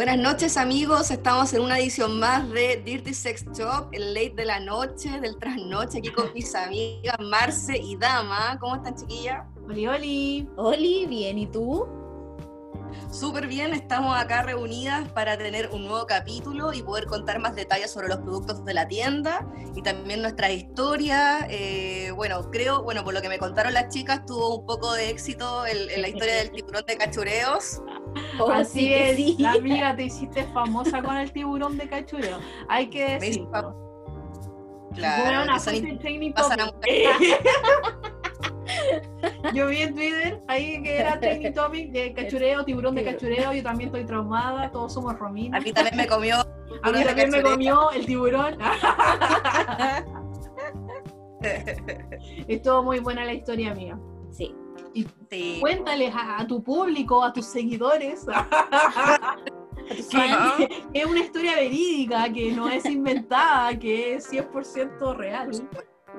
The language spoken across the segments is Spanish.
Buenas noches amigos, estamos en una edición más de Dirty Sex Shop, el late de la noche, del trasnoche, aquí con mis amigas Marce y Dama. ¿Cómo están chiquillas? Oli, oli. Oli, bien, ¿y tú? Súper bien, estamos acá reunidas para tener un nuevo capítulo y poder contar más detalles sobre los productos de la tienda y también nuestra historia. Eh, bueno, creo, bueno, por lo que me contaron las chicas, tuvo un poco de éxito en, la historia del tiburón de cachureos. Oh, Así es, sí. amiga, te hiciste famosa con el tiburón de cachureo. Hay que decirlo. Claro, bueno, que Yo vi en Twitter ahí que era trending topic de cachureo, tiburón de cachureo. Yo también estoy traumada, todos somos rominas. A mí también me comió. A mí también me comió el tiburón. Estuvo muy buena la historia, amiga. Sí. Y cuéntales a, tu público, a tus seguidores. que es una historia verídica, que no es inventada, que es 100% real.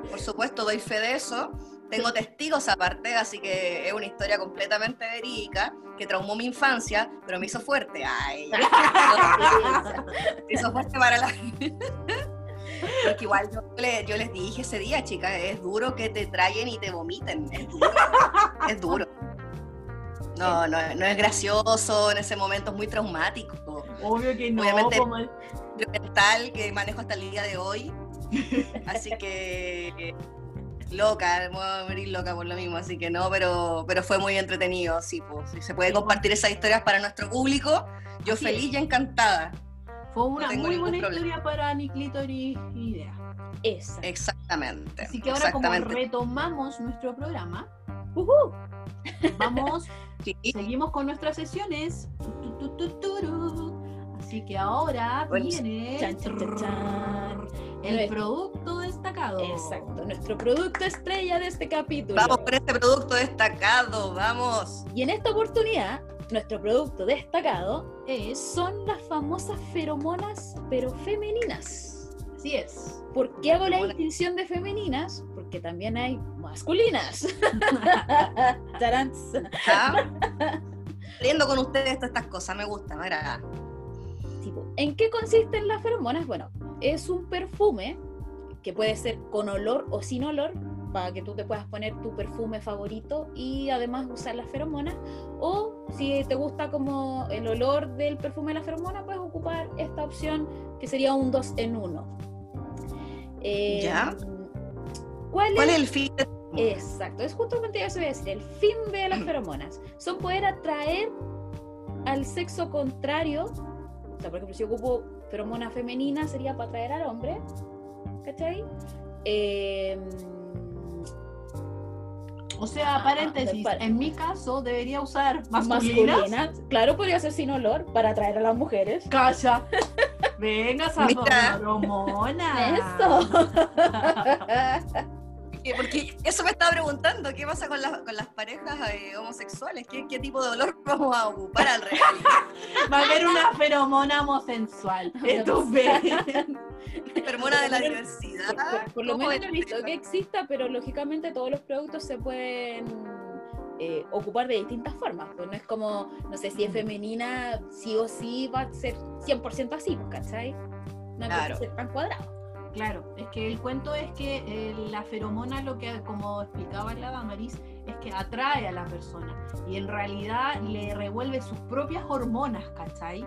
Por supuesto, doy fe de eso. Tengo testigos aparte, así que es una historia completamente verídica que traumó mi infancia, pero me hizo fuerte. Ay, me hizo fuerte para la. Porque igual yo, les dije ese día, chicas, es duro que te traigan y te vomiten. Es duro. es duro. No, no, no es gracioso, en ese momento es muy traumático. Obvio que no. Obviamente, mental que manejo hasta el día de hoy. Así que loca, me voy a morir loca por lo mismo, así que no, pero, pero fue muy entretenido, sí, pues, si se puede compartir esas historias para nuestro público, yo feliz y encantada. Fue una muy buena historia para ni idea. Esa. Exactamente. Así que ahora como retomamos nuestro programa, vamos, seguimos con nuestras sesiones. Así que ahora viene el producto destacado. Exacto, nuestro producto estrella de este capítulo. Vamos por este producto destacado, vamos. Y en esta oportunidad, nuestro producto destacado es, son las famosas feromonas, pero femeninas. Así es. ¿Por qué hago la distinción de femeninas? Porque también hay masculinas. Tarán. con ustedes todas estas cosas, me gusta, me agrada. ¿En qué consisten las feromonas? Bueno, es un perfume que puede ser con olor o sin olor, para que tú te puedas poner tu perfume favorito y además usar las feromonas. O si te gusta como el olor del perfume de la feromona, puedes ocupar esta opción que sería un 2 en 1. Eh, ¿Ya? ¿Cuál, es, el fin? Exacto, es justamente eso voy a decir. El fin de las feromonas son poder atraer al sexo contrario sea, por ejemplo, si ocupo feromona femenina sería para atraer al hombre, ¿cachai? Em, o sea, paréntesis, en mi caso debería usar masculinas. Claro, podría ser sin olor para atraer a las mujeres. Calla. Venga, esa. Eso. Porque eso me estaba preguntando, ¿qué pasa con, con las parejas eh, homosexuales? ¿Qué, tipo de olor vamos a ocupar al real? Va a haber una feromona homosensual. Feromona de la diversidad. Por, lo menos no he visto que exista, pero lógicamente todos los productos se pueden eh, ocupar de distintas formas. Pues no es como, no sé, si es femenina, sí o sí va a ser 100% así, pues, ¿cachai? No claro. ser tan cuadrado. Claro, es que el cuento es que eh, la feromona, lo que, como explicaba la Damaris, es que atrae a la persona y en realidad le revuelve sus propias hormonas, ¿cachai?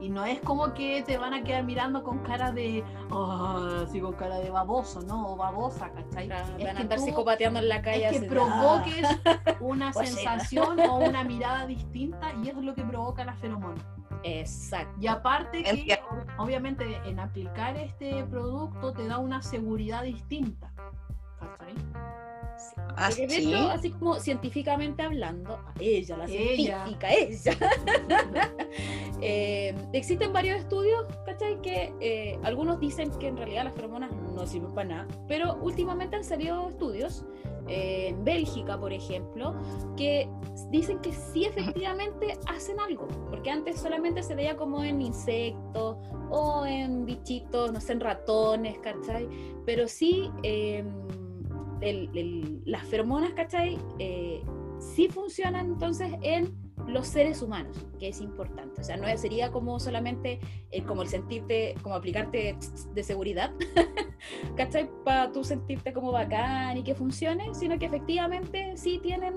Y no es como que te van a quedar mirando con cara de, oh, así con cara de baboso, ¿no? O babosa, ¿cachai? van a andar psicopateando en la calle. Es que provoques una sensación o una mirada distinta y eso es lo que provoca la feromona. Exacto. Y aparte que obviamente en aplicar este producto te da una seguridad distinta. Así, ah, así como científicamente hablando, ella, la científica, ella. Eh, existen varios estudios, ¿cachai? Que eh, algunos dicen que en realidad las feromonas no sirven para nada, pero últimamente han salido estudios en Bélgica, por ejemplo, que dicen que sí efectivamente hacen algo, porque antes solamente se veía como en insectos o en bichitos, no sé, en ratones, ¿cachai? Pero sí, em, las feromonas, ¿cachai? Eh, sí funcionan entonces en los seres humanos, que es importante. O sea, no sería como solamente eh, como el sentirte, como aplicarte de seguridad, ¿cachai? Para tú sentirte como bacán y que funcione, sino que efectivamente sí tienen,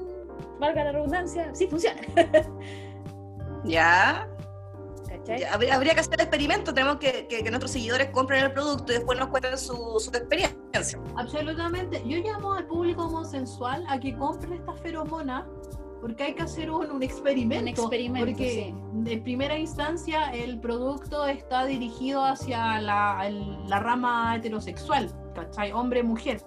valga la redundancia, sí funcionan. Ya. ¿Cachai? Ya, Habría, habría que hacer el experimento, tenemos que, que- que nuestros seguidores compren el producto y después nos cuenten su, su experiencia. Absolutamente. Yo llamo al público homosensual a que compre esta feromona porque hay que hacer un, un experimento. Un experimento, Porque de primera instancia el producto está dirigido hacia la, el- la rama heterosexual, ¿cachai? Hombre-mujer.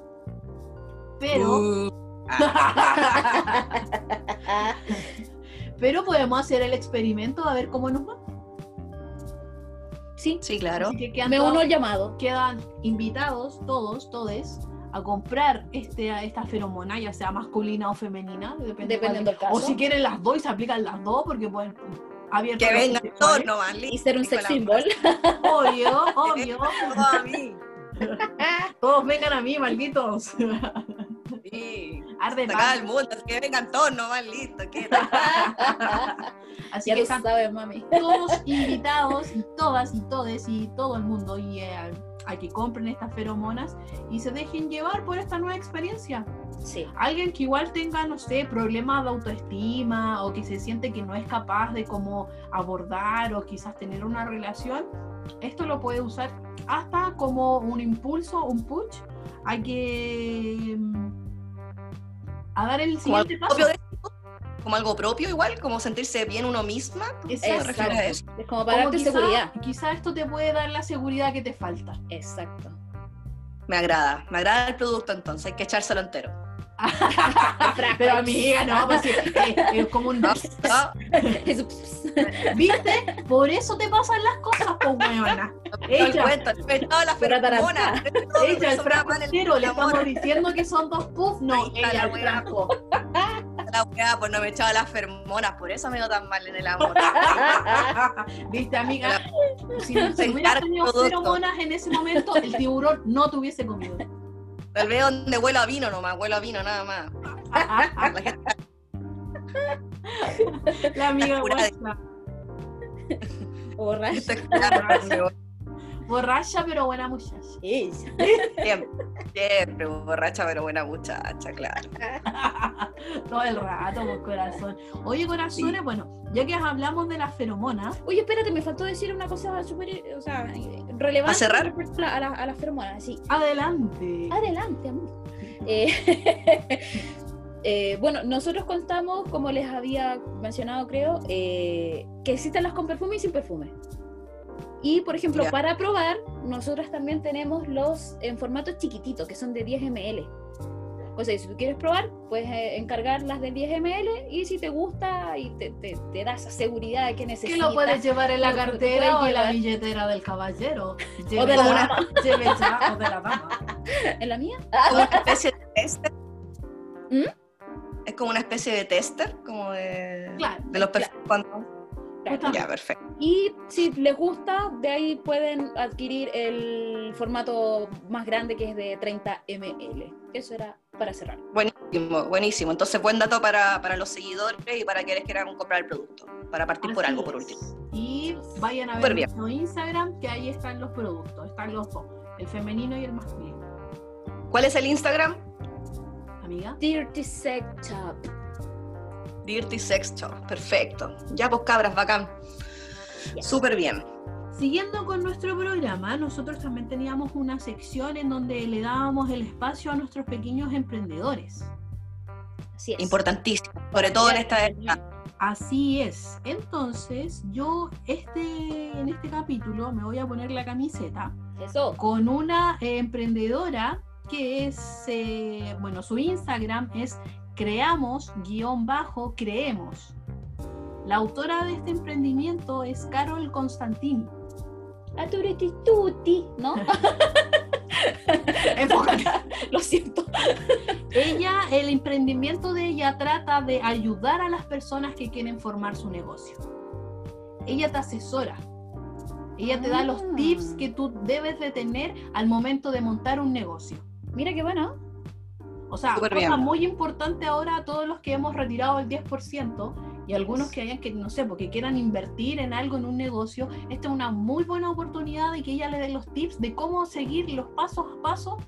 Pero, Uh, pero podemos hacer el experimento a ver cómo nos va. sí, sí, claro. Así que quedan me todos- uno al llamado. quedan invitados todos, todes, a comprar este, esta feromona, ya sea masculina o femenina, depende Dependiendo del caso. O si quieren las dos y se aplican las dos, porque pueden abierto Que vengan todos nomás, Y ser un sex symbol. Obvio, obvio. vengan todos a mí. Todos vengan a mí, malditos. Sí. Arde Acá más. el mundo, que vengan todos nomás, listo. Así ya que lo están sabes, mami. todos invitados y todas y todes y todo el mundo y eh, a que compren estas feromonas y se dejen llevar por esta nueva experiencia. Sí. alguien que igual tenga, no sé, problemas de autoestima o que se siente que no es capaz de como abordar o quizás tener una relación, esto lo puede usar hasta como un impulso, un push, hay que mm, a dar el siguiente paso. de- como algo propio igual, como sentirse bien uno misma. ¿Tú Exacto. te refieres a eso? Es como Como para darte quizá- seguridad. Quizá esto te puede dar la seguridad que te falta. Exacto. Me agrada, me agrada el producto entonces, hay que echárselo entero. Pero amiga, no, pues es, es como un... No, no, Eso, ¿Viste? Por eso te pasan las cosas, pues, weona. Ella. cuento, no me todas las feromonas. Ella, el frasco mal el entero, le estamos diciendo que son dos puffs. No, ella, la el frasco. La weá, pues no me echaba las feromonas, por eso me dio tan mal en el amor. Viste, amiga, si, Se hubieras encarga tenido feromonas en ese momento, el tiburón no te hubiese comido. Tal vez donde huelo a vino nomás, huelo a vino nada más. La amiga borracha. Borracha, pero buena muchacha. Siempre, siempre borracha, pero buena muchacha, claro. Todo el rato, por corazón. Oye, corazones, bueno, ya que hablamos de las feromonas, Oye, espérate, me faltó decir una cosa súper, o sea, relevante ¿A cerrar? respecto a, la- a las feromonas. Sí, adelante. adelante, amor. Eh, eh, bueno, nosotros contamos, como les había mencionado, creo, eh, que existen las con perfume y sin perfume. Y, por ejemplo, Ya. para probar, nosotros también tenemos los en formatos chiquititos, que son de 10 ml. O sea, si tú quieres probar, puedes eh, encargar las de 10 ml y si te gusta y te, te, te da esa seguridad que Que necesitas. lo puedes llevar en la que cartera o en la billetera del caballero. O Lleve de la dama. lleve ya, o de la dama. ¿En la mía? Como una especie de tester. ¿Mm? Es como una especie de tester, como de, Claro. de los perfumes. cuando- Justamente. Ya, perfecto. Y si les gusta, de ahí pueden adquirir el formato más grande que es de 30 ml. Eso era para cerrar. Buenísimo, buenísimo. Entonces, buen dato para, para los seguidores y para quienes quieran comprar el producto. Para partir por algo, por último. Y vayan a ver nuestro Instagram, que ahí están los productos, están los dos, el femenino y el masculino. ¿Cuál es el Instagram? Amiga. Dirty Sex Shop. Dirty Sex Shop. Perfecto. Ya, pues cabras, bacán. Súper bien. Siguiendo con nuestro programa, nosotros también teníamos una sección en donde le dábamos el espacio a nuestros pequeños emprendedores. Así es. Importantísimo. Sobre todo en esta época. Así es. Entonces, yo este, en este capítulo me voy a poner la camiseta Eso. con una eh, emprendedora que es, eh, bueno, su Instagram es creamos-creemos. La autora de este emprendimiento es Carol Constantini. A turiti tutti, ¿no? Enfócate. Lo siento. Ella, el emprendimiento de ella trata de ayudar a las personas que quieren formar su negocio. Ella te asesora. Ella te da los Ah. tips que tú debes de tener al momento de montar un negocio. Mira qué bueno. O sea, cosa bien. muy importante ahora a todos los que hemos retirado el 10% y algunos que hayan que, no sé, porque quieran invertir en algo, en un negocio, esta es una muy buena oportunidad de que ella le dé los tips de cómo seguir los pasos a paso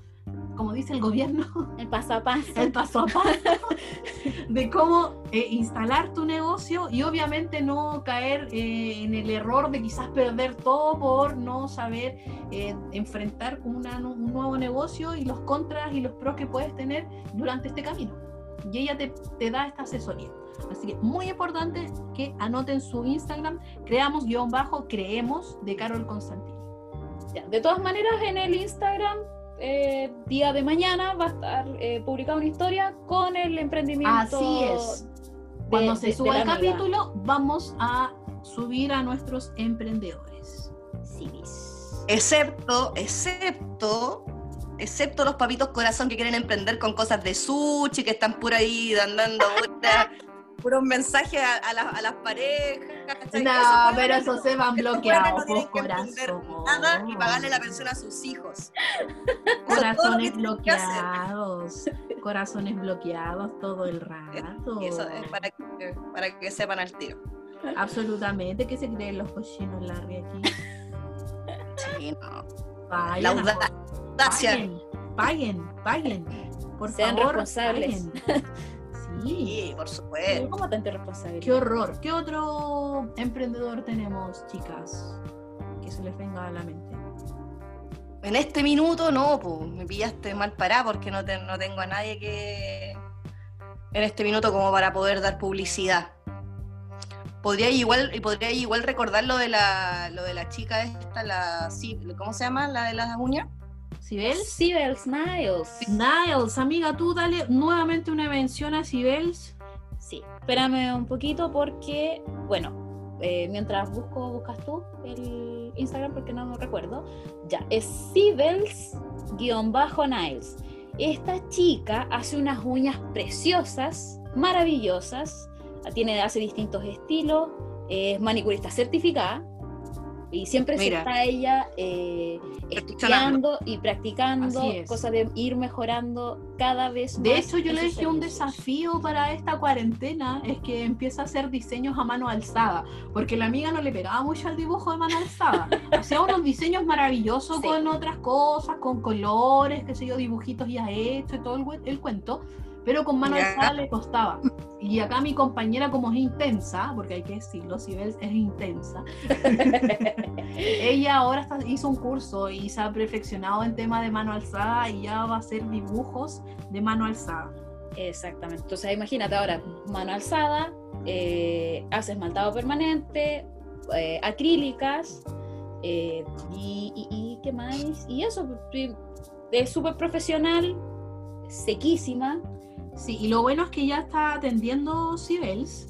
como dice el gobierno, el paso a paso, el paso a paso de cómo eh, instalar tu negocio y obviamente no caer eh, en el error de quizás perder todo por no saber eh, enfrentar un nuevo negocio y los contras y los pros que puedes tener durante este camino. Y ella te, te da esta asesoría. Así que muy importante que anoten su Instagram, creamos guion bajo, creemos de Carol Constantini. de todas maneras, en el Instagram eh, día de mañana va a estar eh, publicada una historia con el emprendimiento. Así es. Cuando se suba el capítulo, vamos a subir a nuestros emprendedores. Sí. Excepto, excepto, excepto los papitos corazón que quieren emprender con cosas de sushi, que están por ahí andando puros mensajes a, a, las parejas. No, pero eso se van bloqueados, no corazón. Nada y pagarle la pensión a sus hijos. Corazones bloqueados, corazones bloqueados todo el rato. eso es para que, para que sepan al tiro. Absolutamente, ¿qué se creen los cochinos Larry aquí? Sí, no. la audacia. Paguen, paguen, Por Sean favor, responsables. Sí, por supuesto. ¿Cómo tanta responsabilidad? Qué horror. ¿Qué otro emprendedor tenemos, chicas? Que se les venga a la mente. En este minuto no, pues me pillaste mal parada porque no, no tengo a nadie que en este minuto como para poder dar publicidad. Podría igual, podría igual recordar lo de la, lo de la chica esta, la, ¿cómo se llama? La de las uñas. ¿Sibels? Sibels, Niles. Niles, amiga, tú dale nuevamente una mención a Sibels. Sí, espérame un poquito porque, bueno, eh, mientras busco, buscas tú el Instagram porque no lo recuerdo. Ya, es Sibels-Niles. Esta chica hace unas uñas preciosas, maravillosas, tiene, hace distintos estilos, es manicurista certificada y siempre está ella eh, estudiando y practicando, cosas de ir mejorando cada vez más. De hecho, yo le dije un desafío para esta cuarentena, es que empieza a hacer diseños a mano alzada, porque la amiga no le pegaba mucho al dibujo de mano alzada. Hacía unos diseños maravillosos con otras cosas, con colores, qué sé yo, dibujitos ya hechos todo el, el cuento pero con mano alzada le costaba. Y acá mi compañera, como es intensa, porque hay que decirlo, si ves, es intensa, ella ahora hizo un curso y se ha perfeccionado en tema de mano alzada y ya va a hacer dibujos de mano alzada. Exactamente. Entonces imagínate ahora, mano alzada, eh, hace esmaltado permanente, eh, acrílicas, eh, y, y, qué más, y eso, es súper profesional, sequísima, Sí, y lo bueno es que ya está atendiendo Cibels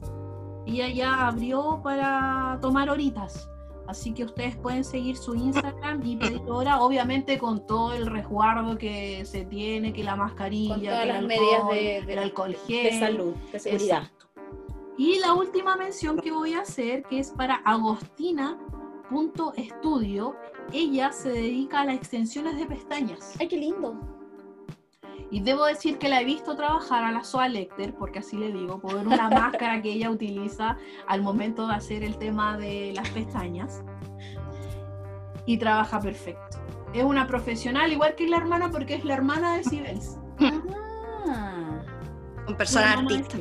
y ella ya abrió para tomar horitas. Así que ustedes pueden seguir su Instagram y pedir hora, obviamente con todo el resguardo que se tiene, que la mascarilla, con todas las medidas de, del alcohol gel, de salud, de seguridad. Y la última mención que voy a hacer, que es para Agostina.estudio, ella se dedica a las extensiones de pestañas. ¡Ay, qué lindo! Y debo decir que la he visto trabajar a la Soa Lecter, porque así le digo, por una máscara que ella utiliza al momento de hacer el tema de las pestañas. Y trabaja perfecto. Es una profesional, igual que la hermana, porque es la hermana de Sibels. Ah. Un persona artista.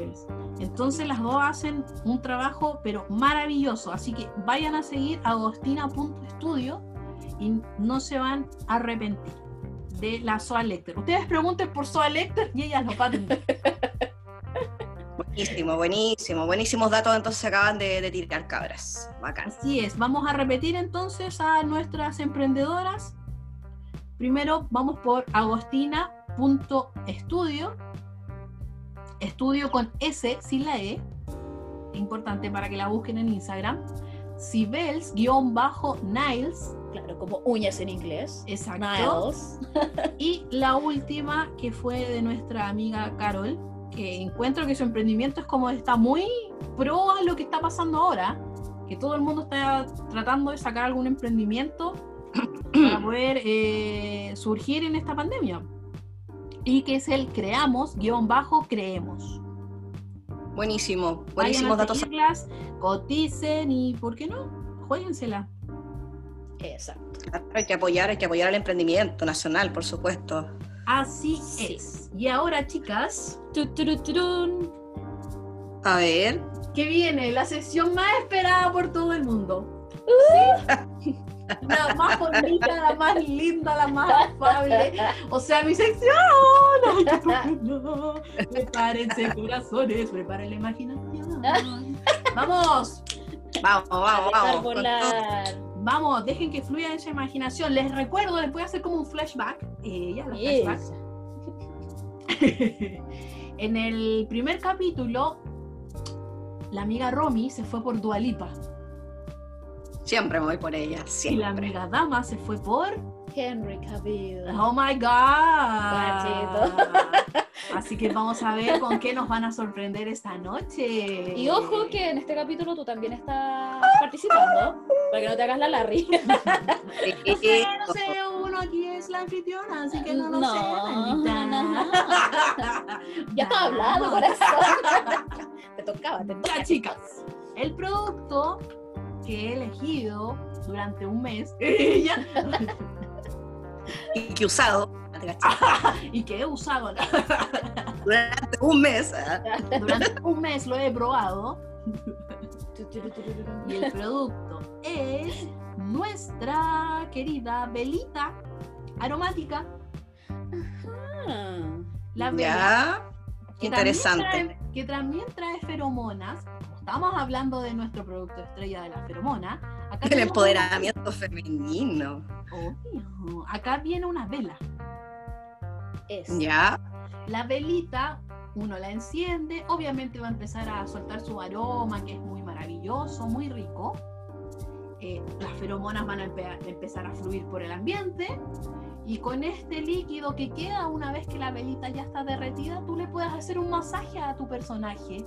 Entonces las dos hacen un trabajo, pero maravilloso. Así que vayan a seguir agostina.studio y no se van a arrepentir de la Soa Lecter. Ustedes pregunten por Soa Lecter y ellas lo paten. Buenísimo, buenísimo, buenísimos datos entonces se acaban de, tirar cabras. Bacán. Así es, vamos a repetir entonces a nuestras emprendedoras. Primero vamos por agostina.estudio, estudio con S sin la E, importante para que la busquen en Instagram. Sibels-Niles, claro, como uñas en inglés. Exacto. y la última, que fue de nuestra amiga Carol, que encuentro que su emprendimiento es como está muy pro a lo que está pasando ahora, que todo el mundo está tratando de sacar algún emprendimiento para poder eh, surgir en esta pandemia. Y que es el creamos, guion bajo, creemos. Buenísimo, buenísimos datos. seguirlas, coticen y, ¿por qué no? Jueguensela. Exacto. Claro, Hay que apoyar, hay que apoyar el emprendimiento nacional, por supuesto. Así Sí. es. Y ahora, chicas, Tu. A ver, que viene la sesión más esperada por todo el mundo. Sí. La más bonita, la más linda, la más afable. O sea, mi sección. Qué. Prepárense, corazones, preparen la imaginación. Vamos, vamos, vamos, A vamos. Vamos, dejen que fluya esa imaginación. Les recuerdo, les voy a hacer como un flashback. Eh, ya, los flashbacks. En el primer capítulo, la amiga Romy se fue por Dualipa. Siempre voy por ella, Y la siempre. amiga Dama se fue por. Henry Cavill. ¡Oh my God! Así que vamos a ver con qué nos van a sorprender esta noche. Y ojo que en este capítulo tú también estás participando, para que no te hagas la Larry. No sé, no sé, uno aquí es la anfitriona, así que no lo No, sé. Danita. ya estaba hablando, corazón. te tocaba, te tocaba. Ya, chicas, el producto que he elegido durante un mes ya, Y que usado, y que he usado durante un mes. ¿ah? durante un mes lo he probado y el producto es nuestra querida velita aromática, Ah, la vela. También interesante. trae- que también trae feromonas. Estamos hablando de nuestro producto estrella de la feromona, acá El empoderamiento femenino. Obvio. Acá viene una vela. Es. Ya, La velita, uno la enciende, obviamente va a empezar a soltar su aroma, que es muy maravilloso, muy rico. Eh, las feromonas van a empe- empezar a fluir por el ambiente. Y con este líquido que queda una vez que la velita ya está derretida, tú le puedes hacer un masaje a tu personaje.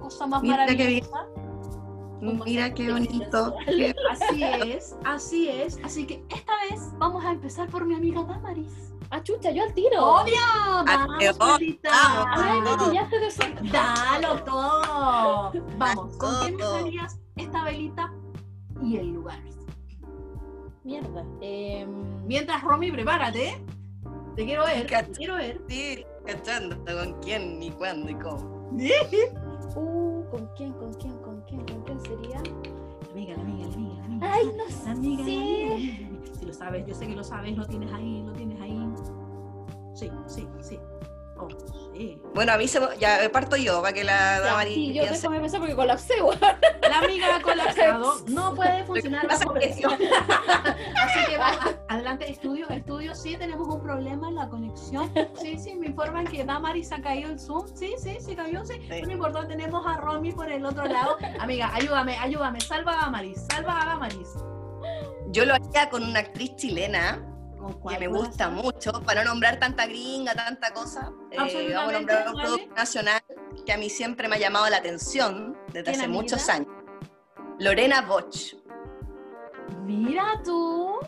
Cosa más Mira bien. Mira qué bonito. Así es, así es. Así que esta vez vamos a empezar por mi amiga Damaris. Ah, chucha, yo al tiro. ¡Obvio! ¡Vamos, Dios, Marita! vamos, Ay, me pillaste de sorpresa. ¡Dalo todo! Vamos, ¿con qué darías esta velita y el lugar? Mierda. Em, Mientras, Romy, prepárate. Te quiero ver, te quiero ver. Sí, cachando con quién, ni cuándo y cómo. uh, ¿Con quién, con quién, Ay, no sé. amiga. Si lo sabes, yo sé que lo sabes, lo tienes ahí, lo tienes ahí. Sí, sí, sí. Oh, sí. Bueno, a mí se me- ya parto yo para que la Ya, sí, yo piense. déjame pensar porque colapsé, weón. La amiga ha colapsado. No puede funcionar que- presión. Así que va, adelante, estudio, estudio. Sí, tenemos un problema en la conexión. Sí, sí, me informan que Damaris ha caído el Zoom. Sí, sí, sí cayó, sí. Sí. No importa, tenemos a Romy por el otro lado. Amiga, ayúdame, ayúdame. Salva a Damaris, salva a Damaris. Yo lo haría con una actriz chilena ¿Con que cuál me gusta ser? mucho, para no nombrar tanta gringa, tanta cosa. eh, vamos a nombrar un ¿vale? producto nacional que a mí siempre me ha llamado la atención desde ¿Quién, hace muchos años. Lorena Bosch. Mira tú.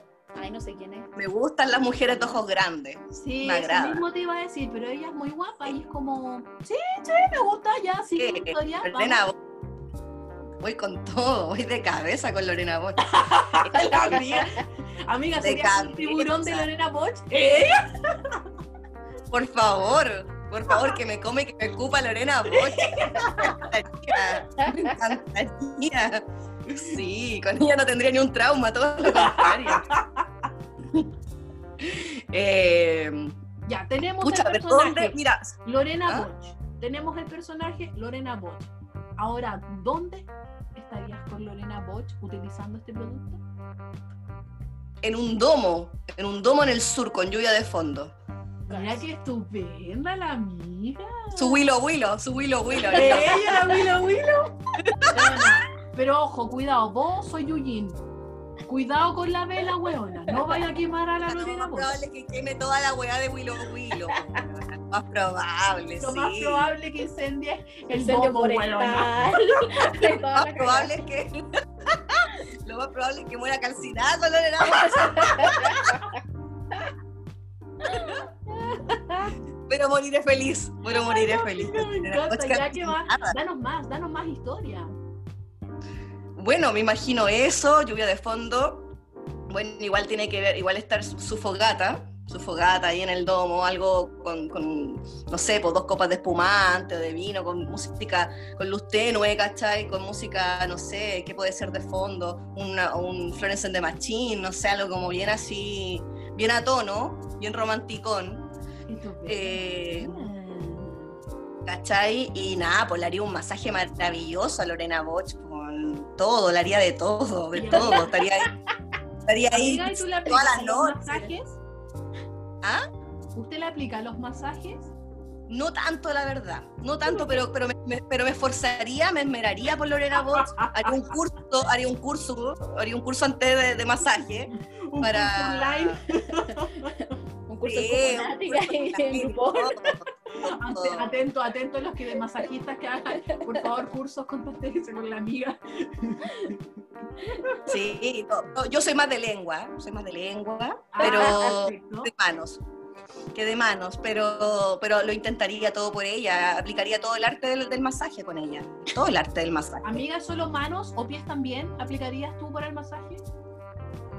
Ay, no sé quién es. Me gustan las mujeres de ojos grandes. Sí, Me eso agrada. mismo te iba a decir, pero ella es muy guapa y es como, sí, sí, me gusta, ya, la Eh, historia. Lorena Bosch. Voy con todo, voy de cabeza con Lorena Bosch. amiga, ¿sería un tiburón de. Lorena Bosch? ¿Eh? Por favor, por favor, que me come, que me ocupa Lorena Bosch. Me encantaría. Sí, con ella no tendría ni un trauma, todo lo contrario. Eh, Ya, tenemos pucha, el ¿de personaje? Mira, Lorena ¿Ah? Bosch. Tenemos el personaje Lorena Bosch. Ahora, ¿dónde estarías con Lorena Bosch utilizando este producto? En un domo, en un domo en el sur con lluvia de fondo. Mira qué estupenda la amiga. Su Willow Willow, su Willow Willow. Ella, la Willow Willow. Pero ojo, cuidado, vos soy Yuyin. Cuidado con la vela, weona. No vaya a quemar a la Lo Lorena más Bosch. probable es que queme toda la weá de Willow Willow. Lo más probable, Lo sí. más probable que incendie el Incendio forestal. Lo más probable es que. Lo más probable es que muera calcinada con Lorena Bosch. pero moriré feliz, pero moriré Ay, no, feliz. amiga, me encanta, Oscar ya que va, nada. danos más, danos más historia. Bueno, me imagino eso, lluvia de fondo. Bueno, igual tiene que ver, igual estar su, su fogata, su fogata ahí en el domo, algo con, con, no sé, pues dos copas de espumante o de vino, con música, con luz tenue, ¿cachai? Con música, no sé, ¿qué puede ser de fondo? Una, un Florence and the Machine, no sé, algo como bien así, bien a tono, bien romanticón. Eh, ¿Cachai? Y nada, pues le haría un masaje maravilloso a Lorena Boch con todo, le haría de todo, de todo. Estaría ahí, estaría ahí Amiga, ¿y tú ¿Ah? ¿Usted le aplica los masajes? No tanto, la verdad. No tanto, pero, pero, me, pero me esforzaría, me esmeraría por Lorena Boch. Haría un curso, haría un curso, haría un curso antes de, de masaje. Un Para- curso online. Sí, en. Atento, atento los que de masajistas que hagan, por favor, cursos, contáctense con la amiga. Sí, no, no, yo soy más de lengua, soy más de lengua, Ah, pero perfecto. de manos, que de manos, pero, pero lo intentaría todo por ella, aplicaría todo el arte del, del masaje con ella, todo el arte del masaje. Amiga, ¿solo manos o pies también aplicarías tú para el masaje?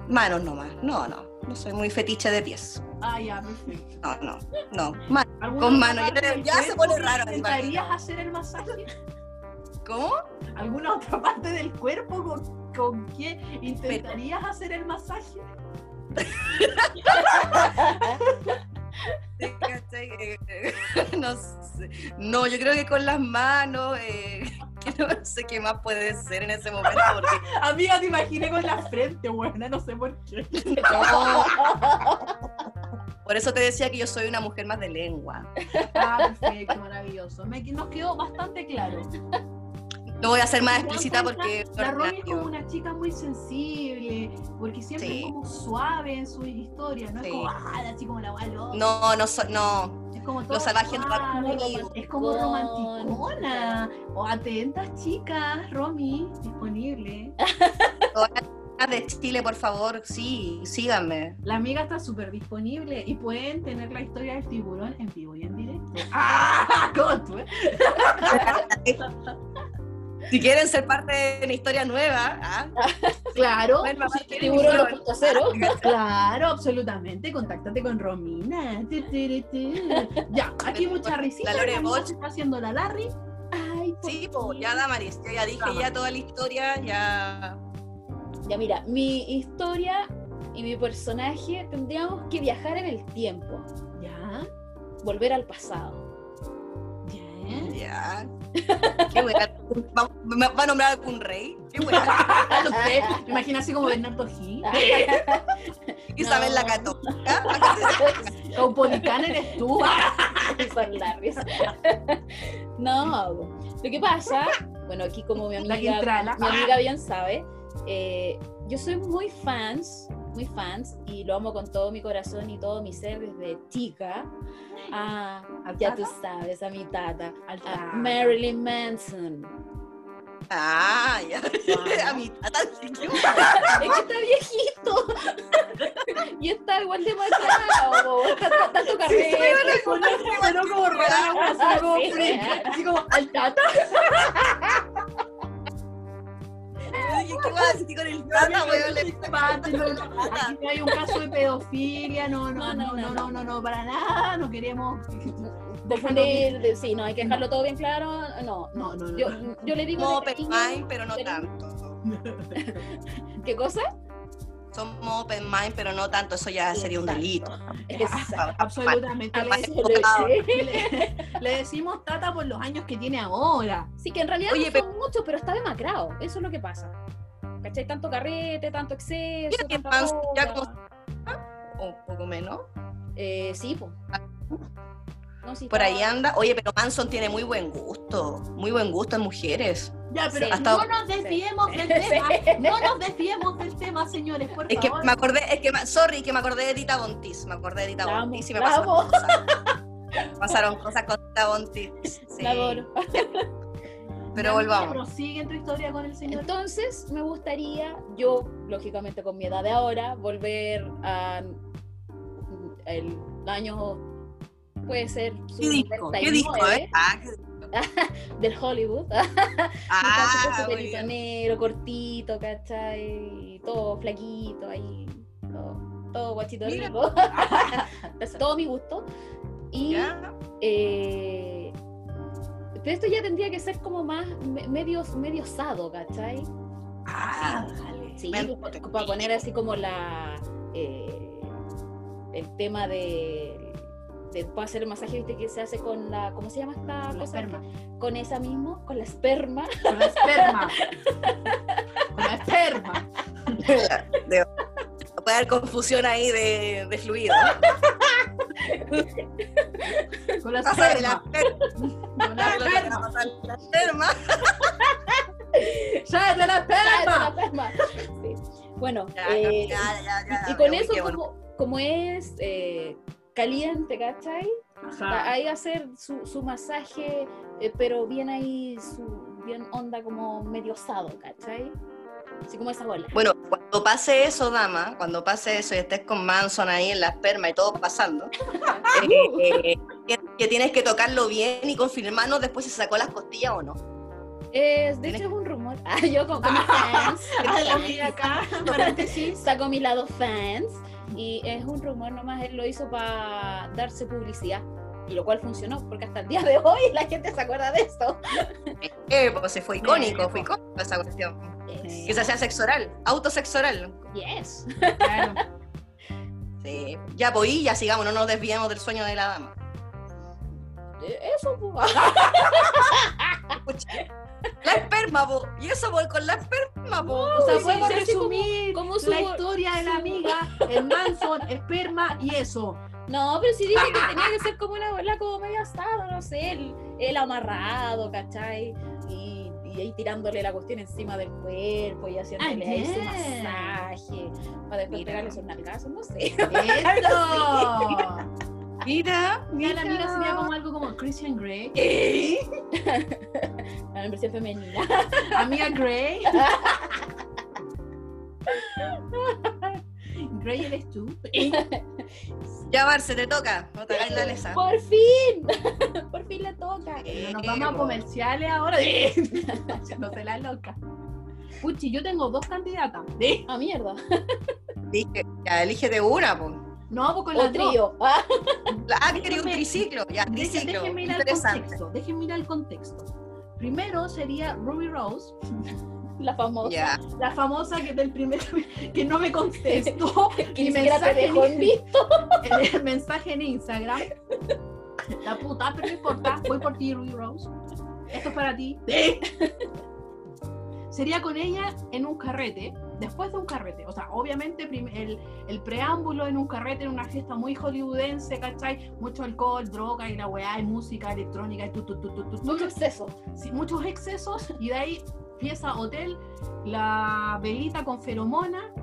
Manos nomás, no, no, no soy muy fetiche de pies, Ah, ya, perfecto. no, no, no, manos. ¿Alguna Con mano, ya- se pone raro, ¿Intentarías hacer el masaje? ¿Cómo? ¿Alguna otra parte del cuerpo con, con qué intentarías hacer el masaje? Eh, no sé, no, yo creo que con las manos, eh, que no sé qué más puede ser en ese momento, porque Amiga, te imaginé con la frente, buena, no sé por qué. no, por eso te decía que yo soy una mujer más de lengua. Ah, perfecto, maravilloso. Me, nos quedó bastante claro. No voy a ser más ¿Te das explícita porque La Romy es como una chica muy sensible, porque siempre Sí. es como suave en sus historias, no Sí. es como ah, así como la gualo. No, no, so- no. es como todo suave, rápidos. Es como romanticona. O atentas, chicas, Romy, disponible. De Chile, por favor, sí, síganme. La amiga está súper disponible y pueden tener la historia del tiburón en vivo y en directo. ¡Ah! ¿Cómo tú? Si quieren ser parte de una historia nueva, ¿ah? Claro, Bueno, si mamá, quieren Tiburón tiburón. 2.0. Claro, absolutamente. Contáctate con Romina. Ya, aquí mucha risita. La Lore está haciendo la Larry. Ay, ¿por Sí, pues ya Damaris, yo ya dije Damaris. ya toda la historia, ya. Ya mira, mi historia y mi personaje tendríamos que viajar en el tiempo, Ya, volver al pasado. Ya. Ya. Qué buena. ¿Va, va- va a nombrar algún rey? Qué buena. No sé, me imagino así como Bernardo Gil. Isabel la. Católica. Caupolicán eres tú. Son. No, lo que pasa, bueno, aquí como mi amiga, mi amiga bien sabe, eh, yo soy muy fans, muy fans, y lo amo con todo mi corazón y todo mi ser desde chica. A, ¿Al ya Tata? tú sabes, a mi tata, Al a Tata. Marilyn Manson. Ah, ya. A mi tata. es que está viejito y está igual de matrado, tanto, carrete. Como raro, sonó como Sí. freak. Así como al tata. Oye, ¿Qué vas a decir con el weón? No, no. Aquí no hay un caso de pedofilia, no, no, no, No, no, no, no, no, no, para nada, no queremos. Confundir, de- sí, no, hay que dejarlo todo bien claro. No, No, no, no. Yo, yo le digo. Mind, pero no pero- tanto. ¿Qué cosa? Somos open mind, pero no tanto. Eso ya sería un delito. Exacto. Absolutamente. Le, decimos tata por los años que tiene ahora. Sí, que en realidad Oye, no pero- son muchos, pero está demacrado. Eso es lo que pasa. ¿Cachai? Tanto carrete, tanto exceso, que tanta Manson ya droga. O un poco menos. Eh, sí, pues. No, Por ahí anda. Oye, pero Manson tiene muy buen gusto. Muy buen gusto en mujeres. Ya, pero Sí. Hasta- no nos desviemos del tema. No nos desviemos del tema, señores, por Es que favor. me acordé, es que, sorry, que me acordé de Tita Bontis. Me acordé de Tita La Bontis y me pasaron amo. cosas. Pasaron cosas con Tita Bontis. Sí. La adoro. Pero volvamos. Prosigue en tu historia con el señor. Entonces, me gustaría, yo, lógicamente con mi edad de ahora, volver a el año puede ser su ¿Qué disco? ¿Qué disco, 99, eh? Ah, qué- del Hollywood. ah, pelito negro, cortito, ¿cachai? Todo flaquito ahí, todo, todo guachito rico. todo a mi gusto. Y eh, pero esto ya tendría que ser como más me- medio, medio sado, ¿cachai? Ah, Sí, para, para poner así como la eh, el tema de, de para hacer el masaje, viste que se hace con la, ¿cómo se llama esta Con la cosa? esperma. Con esa mismo, con la esperma. Con la esperma. Con la esperma. de- puede haber confusión ahí de, de fluido. Con la esperma. esperma. Con la esperma. La esperma. ¡Ya de la ¡Ah, esa es la esperma! esperma! Sí. Bueno, Ya, eh, ya, ya, ya, y con eso como, como es eh, caliente, ¿cachai? Ajá. Ahí hacer su, su masaje, eh, pero bien ahí, su, bien onda como medio osado, ¿cachai? Así como esa bola. Bueno, cuando pase eso, dama, cuando pase eso y estés con Manson ahí en la esperma y todo pasando, eh, eh, que, que tienes que tocarlo bien y confirmarnos después si se sacó las costillas o no. Es, de hecho es un rumor. Ah, yo con, con mis fans. Ah, acá, paréntesis. Saco mi lado fans. Y es un rumor nomás, él lo hizo para darse publicidad. Y lo cual funcionó, porque hasta el día de hoy la gente se acuerda de esto. Eh, pues se fue icónico, fue icónico esa cuestión. Yes. Que se hacía autosexo oral. Yes. Claro. Sí. Ya, pues, ya sigamos, no nos desviemos del sueño de la dama. Eh, Eso, pues. La esperma, po. Y eso voy con la esperma, po. O sea, podemos como- resumir como su- la historia de la amiga, el Manson, esperma y eso. No, pero si dije que tenía que ser como una bola como medio asado, no sé, el, el amarrado, ¿cachai? Y, y ahí tirándole la cuestión encima del cuerpo y haciéndole Ah, ahí su masaje, para después pegarle sus nalgazos, no sé. ¡Eso! Mira, Ya la amiga sería como algo como Christian Grey. La versión femenina. Amiga Grey. Grey eres tú. Ya, Marce, te toca. No te hagáis la lesa. Por fin, por fin le toca. Nos vamos a comerciales ahora. no se la loca. Puchi, yo tengo dos candidatas. Ah, mierda. Dije, ya, elígete una, po. No, pues con O dos. trío. Ah, Ah, que quería un Déjenme- triciclo. Ya, triciclo. Déjenme ir al contexto. Déjenme ir al contexto. Primero sería Ruby Rose, la famosa. La famosa que del primer que no me contestó Que mi te mensaje dejó en en- visto. el, el mensaje en Instagram. La puta, pero no importa. Voy por ti, Ruby Rose. Esto es para ti. Sería con ella en un carrete, después de un carrete. O sea, obviamente el, el preámbulo en un carrete, en una fiesta muy hollywoodense, ¿cachai? Mucho alcohol, droga y la weá, y música electrónica y tu, tu, tu, tu, tu, tu. Mucho exceso. Sí, muchos excesos y de ahí pieza hotel, la velita con feromona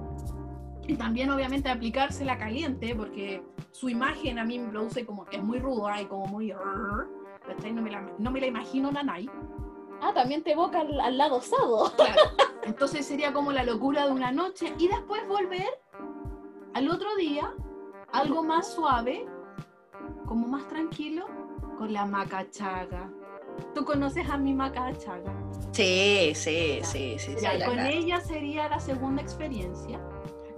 y también obviamente aplicársela caliente porque su imagen a mí me produce como que es muy ruda y como muy... ¿cachai? No me la, no me la imagino nanay. Ah, también te evoca al, al lado osado. Claro. Entonces sería como la locura de una noche y después volver al otro día, algo más suave, como más tranquilo, con la macachaga. ¿Tú conoces a mi macachaga? Sí, sí, sí, sí. sí, Ya, con ella sería la segunda experiencia.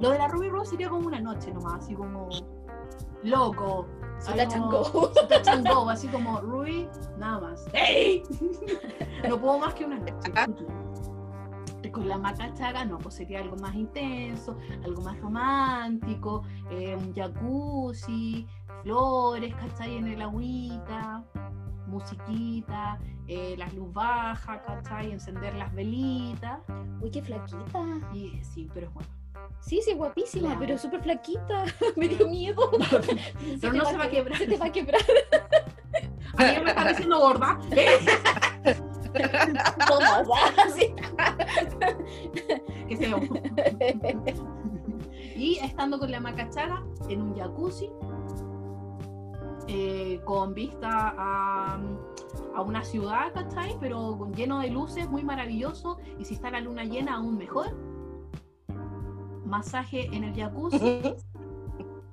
Lo de la Ruby Rose sería como una noche nomás, así como loco. Su touch and go. Su touch and go, así como Ruby, nada más. ¡Ey! No puedo más que una noche. Con la macachaga, no, pues sería algo más intenso, algo más romántico, eh, un jacuzzi, flores, ¿cachai? En el agüita, musiquita, eh, las luz baja, ¿cachai? Encender las velitas. Uy, qué flaquita. Y sí, pero es bueno. Sí, sí, guapísima, pero súper flaquita. Me dio miedo. Pero no se va a quebrar. Se te va a quebrar. A mí me está diciendo gorda. Toma, así. que feo. Y estando con la macachaga en un jacuzzi, eh, con vista a, a una ciudad, ¿cachai? Pero lleno de luces, muy maravilloso. Y si está la luna llena, aún mejor. Masaje en el jacuzzi,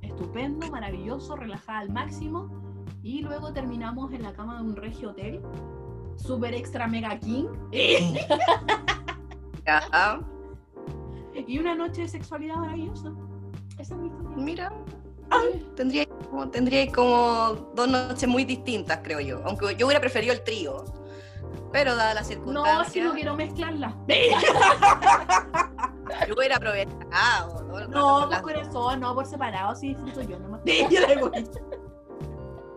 estupendo, maravilloso, relajada al máximo. Y luego terminamos en la cama de un regio hotel, super extra mega king. Y una noche de sexualidad maravillosa. Esa es mi historia. mira. Tendría como, tendría como dos noches muy distintas, creo yo. Aunque yo hubiera preferido el trío. Pero dada la No, circunstancia, si no quiero mezclarla. yo hubiera aprovechado. No, con por corazón, no, por separado, sí, disfruto yo nomás.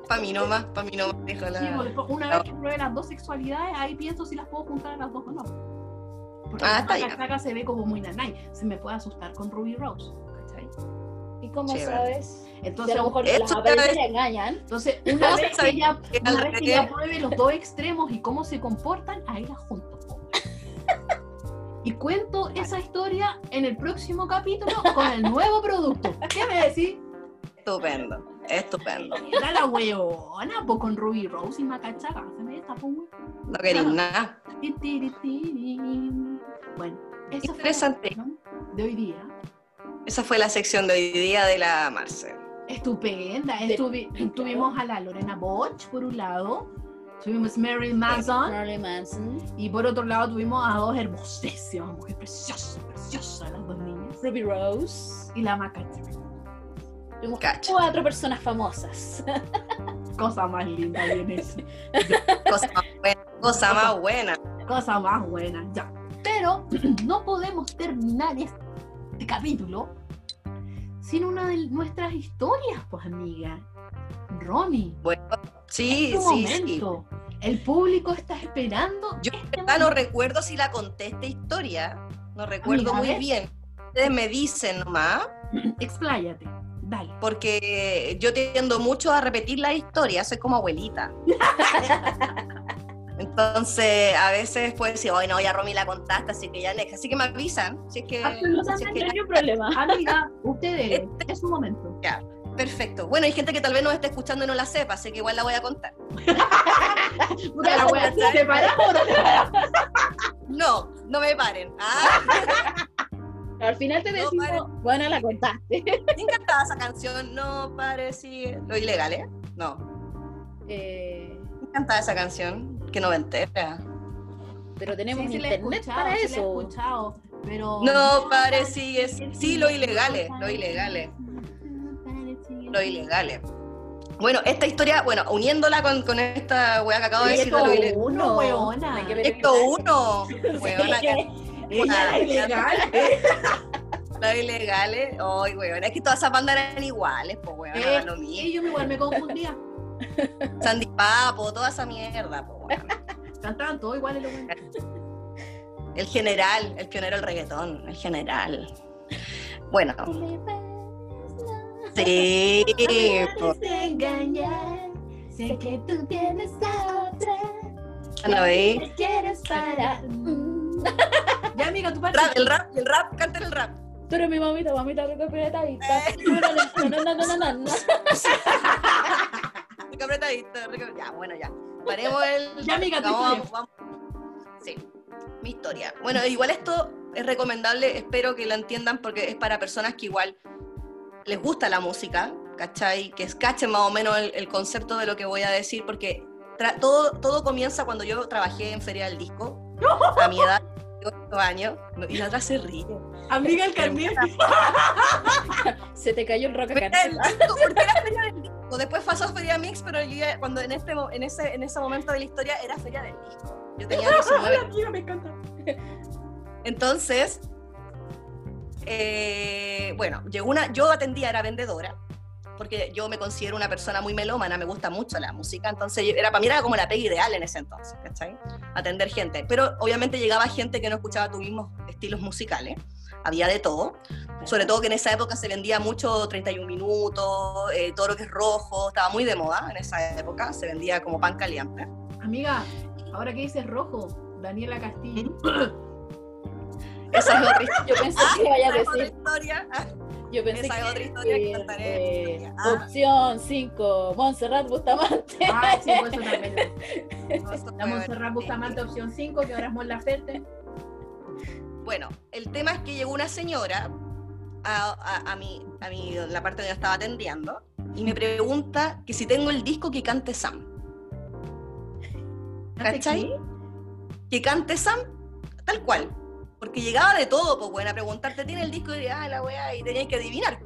Para mí nomás, para mí nomás, dijo la... Sí, una vez que pruebe las dos sexualidades, ahí pienso si las puedo juntar a las dos o no. Porque Ah, la saga se ve como muy nanay. Se me puede asustar con Ruby Rose. ¿cachai? ¿Y cómo Chévere. sabes? Si Entonces, a lo mejor las apariencias le engañan. entonces una No, vez que ya, una vez que ya pruebe los dos extremos y cómo se comportan, ahí las junto. Y cuento esa historia en el próximo capítulo con el nuevo producto. ¿Qué me decís? Estupendo, estupendo. Era la weona, pues con Ruby Rose y Macachaga. Se me está pues, No queréis nada. Bueno, esa fue la de hoy día. Esa fue la sección de hoy día de la Marce. Estupenda. Estuvi- tuvimos a la Lorena Boch por un lado, tuvimos Mary Manson Marilyn Manson, y por otro lado tuvimos a dos hermosísimas mujeres preciosas, preciosas las dos niñas Ruby Rose. y la Macachaga. Tuvimos Cacha. cuatro personas famosas. Cosa más linda viene eso. Cosa más buena. Cosa más buena. Cosa más buena, ya. Pero no podemos terminar este capítulo sin una de nuestras historias, pues amiga. Ronnie, Bueno, sí, este sí, sí. momento. El público está esperando. Yo este verdad no recuerdo si la conté esta historia. No recuerdo Amiga, muy bien. Ustedes me dicen nomás, Expláyate, dale. porque yo tiendo mucho a repetir la historia, soy como abuelita. Entonces, a veces puedo decir, hoy no, ya Romy la contaste, así que ya next. Así que me avisan, si es que, si es Absolutamente que no hay un problema. Amiga, ustedes, Este es su momento. Perfecto. Bueno, hay gente que tal vez nos esté escuchando y no la sepa, así que igual la voy a contar. Puta la wea, ¿te separamos o no te? No, no me paren. Ah, Al final te No, decimos, bueno, la contaste. me encantaba esa canción, no parecía. Lo ilegal, ¿eh? No. Eh, Me encantaba esa canción, que no me entera. pero tenemos Sí, sí la he internet escuchado, para sí la he eso. escuchado, pero... No parecía. Sí, lo ilegales, lo ilegales. Lo ilegales. Bueno, esta historia, bueno, uniéndola con, con esta weá que acabo de decir uno. No, weona. El uno, weona, que- Ella es ilegal. Los ilegales, ay, weón, es que todas esas bandas eran iguales, pues, weón, Eh, lo mismo. Y yo igual me confundía. Sandy Papo, toda esa mierda, pues, weón. Cantaban todo igual en lo bueno. El general, el pionero del reggaetón, el general. Bueno, sí, po. engañar. Sé que tú tienes a otra. Me quieres para. Ya, el rap, el rap, canten el rap. Tú eres mi mamita, mamita, rica, apretadita. Eh. No, no, no, no, no, no, no. Ya, bueno, ya. Paremos el. Ya, amiga, Vamos, vamos, vamos. Sí, mi historia. Bueno, igual esto es recomendable, espero que lo entiendan porque es para personas que igual les gusta la música, ¿cachai? Que cachen más o menos el, el concepto de lo que voy a decir, porque todo, todo comienza cuando yo trabajé en Feria del Disco, a mi edad, de 8 años, y la otra se ríe. Amiga, el carnet. Se te cayó el rock Disco, porque era Feria del Disco. Después pasó Feria Mix, pero yo ya- cuando en, este, en, ese, en ese momento de la historia era Feria del Disco. Yo tenía 19 Amiga, me encanta. Entonces, eh, bueno, llegó una, yo atendía, era vendedora, porque yo me considero una persona muy melómana, me gusta mucho la música, entonces era, para mí era como la pega ideal en ese entonces, ¿cachai? Atender gente. Pero obviamente llegaba gente que no escuchaba tus mismos estilos musicales, había de todo, sobre todo que en esa época se vendía mucho 31 minutos, eh, todo lo que es rojo, estaba muy de moda en esa época, se vendía como pan caliente. Amiga, ahora que dices rojo, Daniela Castillo. Esa es otra historia. Yo pensé que vaya a Esa es otra decir. historia. Ah, Yo pensé Esa es que otra historia que contaré eh. Ah. Opción 5, Montserrat Bustamante. Ah, sí, pues eso también. no, eso La Montserrat bueno. Bustamante, opción 5, que ahora es Mon Laferte. Bueno, el tema es que llegó una señora a, a, a mi, a mi- la parte donde yo estaba atendiendo y me pregunta que si tengo el disco que cante Sam. ¿Cachai? Que cante Sam tal cual. Porque llegaba de todo, pues, bueno, a preguntarte, ¿tiene el disco? Y ah, la weá, y tenías que adivinar.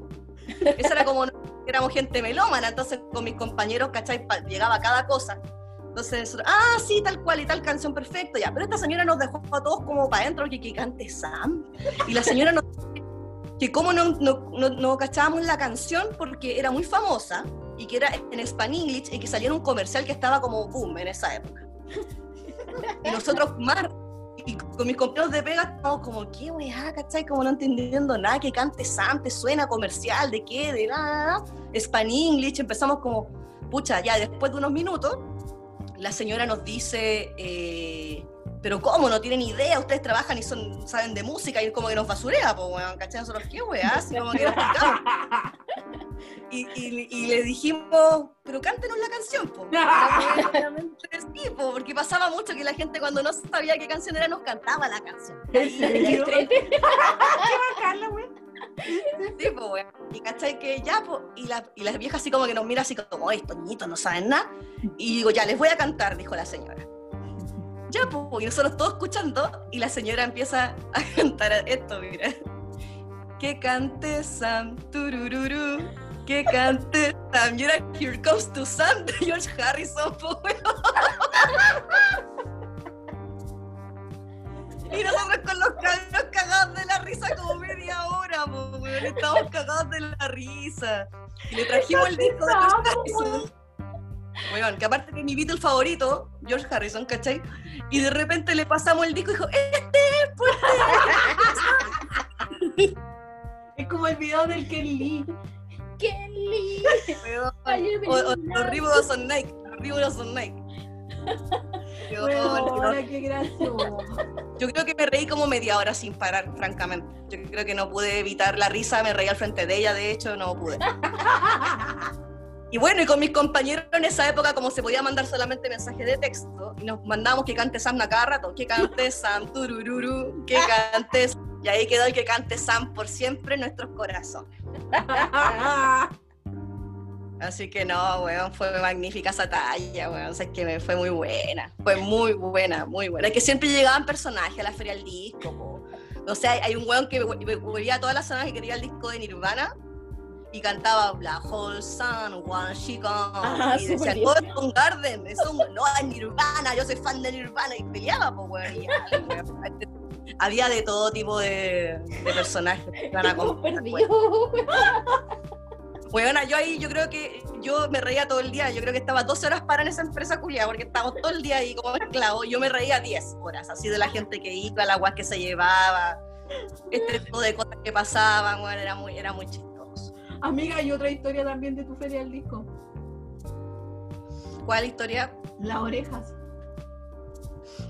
Esa era como, éramos gente melómana, entonces con mis compañeros, ¿cachai? Llegaba cada cosa. Entonces, ah, sí, tal cual y tal canción, perfecto, ya. Pero esta señora nos dejó a todos como para adentro, que, que cante Sam. Y la señora nos que cómo no, no, no, no cachábamos la canción porque era muy famosa y que era en Spanglish y que salía en un comercial que estaba como boom en esa época. Y nosotros más, y con mis compañeros de pega estábamos como, ¿qué weá, cachai? Como no entendiendo nada, que cante Sam, te suena comercial, ¿de qué? De nada, Spanglish, empezamos como, pucha, ya después de unos minutos, la señora nos dice, eh, pero ¿cómo? No tienen idea, ustedes trabajan y son, saben de música y como que nos basurea, pues, weón, ¿cachai? Nosotros, ¿qué weá? Así como que nos y, y, y le dijimos, pero cántenos la canción, pues. Sí, po, porque pasaba mucho que la gente cuando no sabía qué canción era nos cantaba la canción. Entrete. Carla, güey. Sí, pues, weón. Y cachai que ya, pues, y, la, y las viejas así como que nos mira así como, "Oye, estos niñitos no saben nada. Y digo, ya, les voy a cantar, dijo la señora. Ya, pues, y nosotros todos escuchando, y la señora empieza a cantar esto, mira. Que cante Sam, turururu, que cante Sam. Y era Here Comes to Sam de George Harrison, pues. Y nosotros con los cabros cagados de la risa como media hora, po, weón. Estábamos cagados de la risa. Y le trajimos el disco de George Harrison. Weón, que aparte que mi Beatle favorito, George Harrison, ¿cachai? Y de repente le pasamos el disco y dijo, este es, pues. Es como el video del Ken Lee. Kelly. Ay, O, o, los Rivers on Nike, los on Nike. Qué. Yo creo que me reí como media hora sin parar, francamente. Yo creo que no pude evitar la risa, me reí al frente de ella, de hecho, no pude. Y bueno, y con mis compañeros en esa época, como se podía mandar solamente mensaje de texto, y nos mandábamos que cante Sam a cada rato, que cante Sam, turururu, que cante Sam. Y ahí quedó el que cante Sam por siempre en nuestros corazones. Así que no, weón, fue magnífica esa talla, weón. O sea, es que fue muy buena. Fue muy buena, muy buena. Es que siempre llegaban personajes a la feria del disco, po. O sea, hay- un weón que volvía todas las semanas que quería el disco de Nirvana y cantaba Black Hole Sun, One She Gone. Ah, y decía, un Garden, es un, no, es Nirvana, yo soy fan de Nirvana. Y peleaba, pues, weón. Había de todo tipo de, de personajes. que a. Weona, yo ahí, yo creo que yo me reía todo el día. Yo creo que estaba 12 horas para en esa empresa culia, porque estábamos todo el día ahí como esclavos. Yo me reía 10 horas, así de la gente que iba, la guas que se llevaba, este tipo de cosas que pasaban, bueno, era muy, era muy. Amiga, hay otra historia también de tu feria del disco. ¿Cuál historia? Las orejas.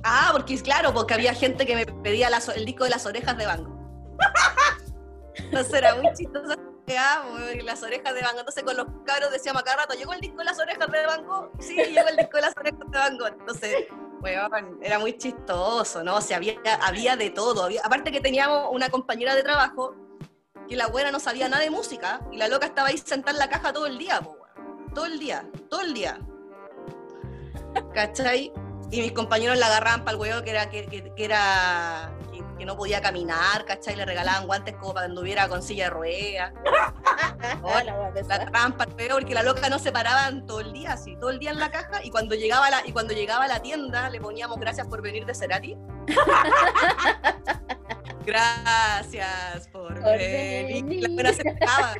Ah, porque claro, porque había gente que me pedía las- el disco de las orejas de Bango. Entonces era muy chistoso. Las orejas de Bango. Entonces con los cabros decíamos cada rato, ¿llegó el disco de las orejas de Bango? Sí, llegó el disco de las orejas de Bango. Entonces, weón, era muy chistoso, ¿no? O sea, había, había de todo. Había- aparte que teníamos una compañera de trabajo que la buena no sabía nada de música y la loca estaba ahí sentada en la caja todo el día, po. Todo el día, todo el día. ¿Cachai? Y mis compañeros la agarraban para el huevo que era, que, que- que era que, que no podía caminar, ¿cachai? Le regalaban guantes como para que anduviera con silla de ruedas. Ah, la agarraban para el huevo porque la loca no se paraban todo el día, así, todo el día en la caja. Y cuando llegaba la, y cuando llegaba a la tienda le poníamos gracias por venir de Cerati. gracias por, Por venir. venir. La buena se enojaba.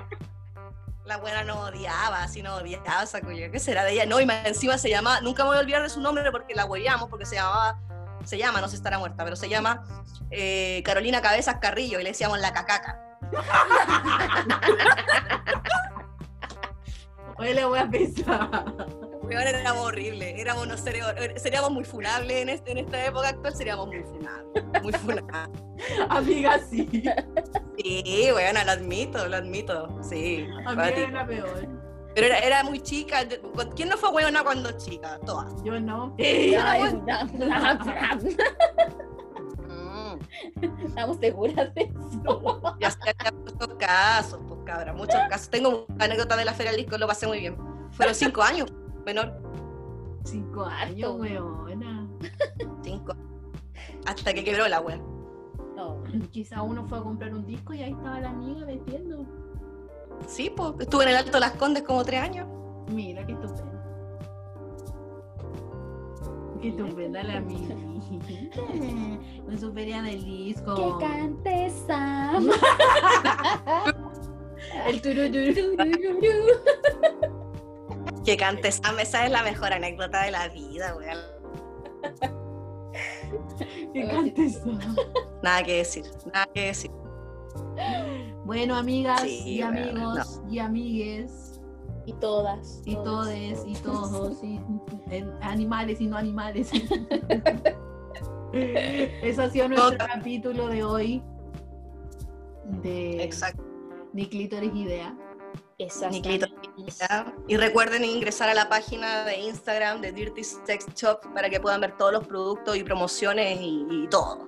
La buena no odiaba, así no odiaba esa cuya. ¿Qué será de ella? No, y más encima se llama, nunca me voy a olvidar de su nombre porque la hueveamos, porque se llamaba, se llama, no sé si estará muerta, pero se llama eh, Carolina Cabezas Carrillo y le decíamos la cacaca. Oye, le voy a pensar. Weón, éramos horribles, éramos, unos seríamos, muy funables en, este- en esta época actual, seríamos muy funables, muy funables. Amiga, sí. Sí, weón, lo admito, lo admito, sí. Amiga era la peor. Pero era, era muy chica, ¿quién no fue weona cuando chica? Todas. Yo no. Mm. Estamos seguras de eso. Ya se han muchos casos, pues cabra, muchos casos. Tengo una anécdota de la Feria del Disco, lo pasé muy bien. Fueron cinco años, menor, Cinco años, weona. cinco. Hasta que quebró la wea. No. Quizá uno fue a comprar un disco y ahí estaba la amiga vendiendo. Sí, pues estuve en el Alto de las Condes como tres años. Mira, qué estupendo. Qué estupenda la amiga. Con su feria del disco. Que cante Sam. El tururú. Que cante esa es la mejor anécdota de la vida, wea. Que cante eso. Nada que decir, nada que decir. Bueno, amigas Sí, y amigos y amigues Y todas. y todos. todes y todos y animales y no animales. Eso ha sido nuestro capítulo de hoy de Exacto. Ni Clítoris Idea. Exactamente. Y recuerden ingresar a la página de Instagram de Dirty Sex Shop para que puedan ver todos los productos y promociones y, y todo.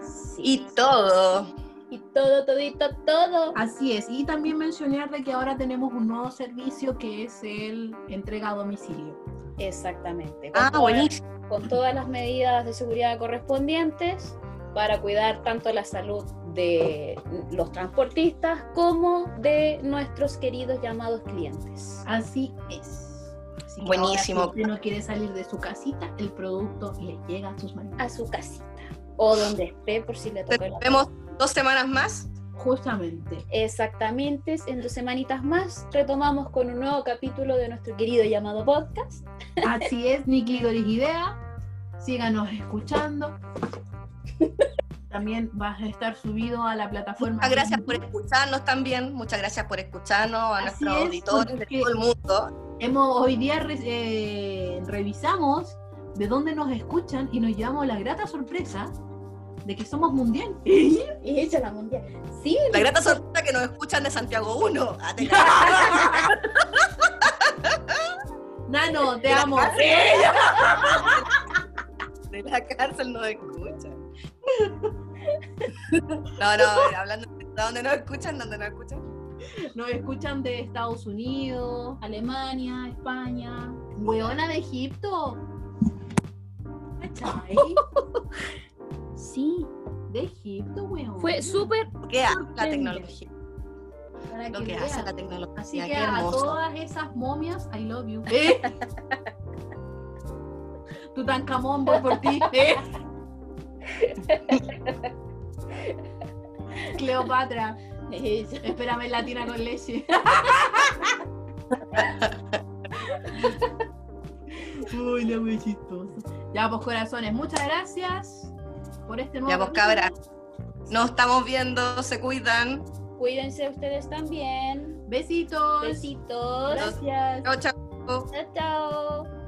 Sí. Y todo. Y todo, todito, todo. Así es. Y también mencionar de que ahora tenemos un nuevo servicio que es el entrega a domicilio. Exactamente. Con Ah, todas- buenísimo. Con todas las medidas de seguridad correspondientes para cuidar tanto la salud de los transportistas como de nuestros queridos llamados clientes. Así es. Así que Buenísimo. si no quiere salir de su casita, el producto le llega a sus manos. A su casita. O donde esté por si le toca vemos dos semanas más. Justamente. Exactamente, en dos semanitas más retomamos con un nuevo capítulo de nuestro querido llamado podcast. Así es, Ni Clítoris Idea. Síganos escuchando. También va a estar subido a la plataforma. Muchas gracias por escucharnos también. Muchas gracias por escucharnos a Así nuestros es, auditores de todo el mundo. Hemos, hoy día re- eh, revisamos de dónde nos escuchan y nos llevamos la grata sorpresa de que somos mundial. Y hecha la mundial. Sí, La grata sorpresa que nos escuchan de Santiago 1. Nano, te De la amo. cárcel. De la cárcel nos escuchan. No, no, hablando de dónde nos escuchan, dónde nos escuchan. Nos escuchan de Estados Unidos, Alemania, España. Weona de Egipto. ¿Cachai? sí. De Egipto, weón. Fue súper ¿Qué hace la tecnología? Para Lo que que hace la tecnología. Así que Qué a todas esas momias, I love you. Tutankamón, voy por ti. Cleopatra, espérame latina con leche. Uy, la muy chistosa. Ya, pues corazones, muchas gracias por este nuevo. Ya, pues, capítulo. cabra. Nos estamos viendo, se cuidan. Cuídense ustedes también. Besitos. Besitos. Gracias. Chao, chao. Chao, chao.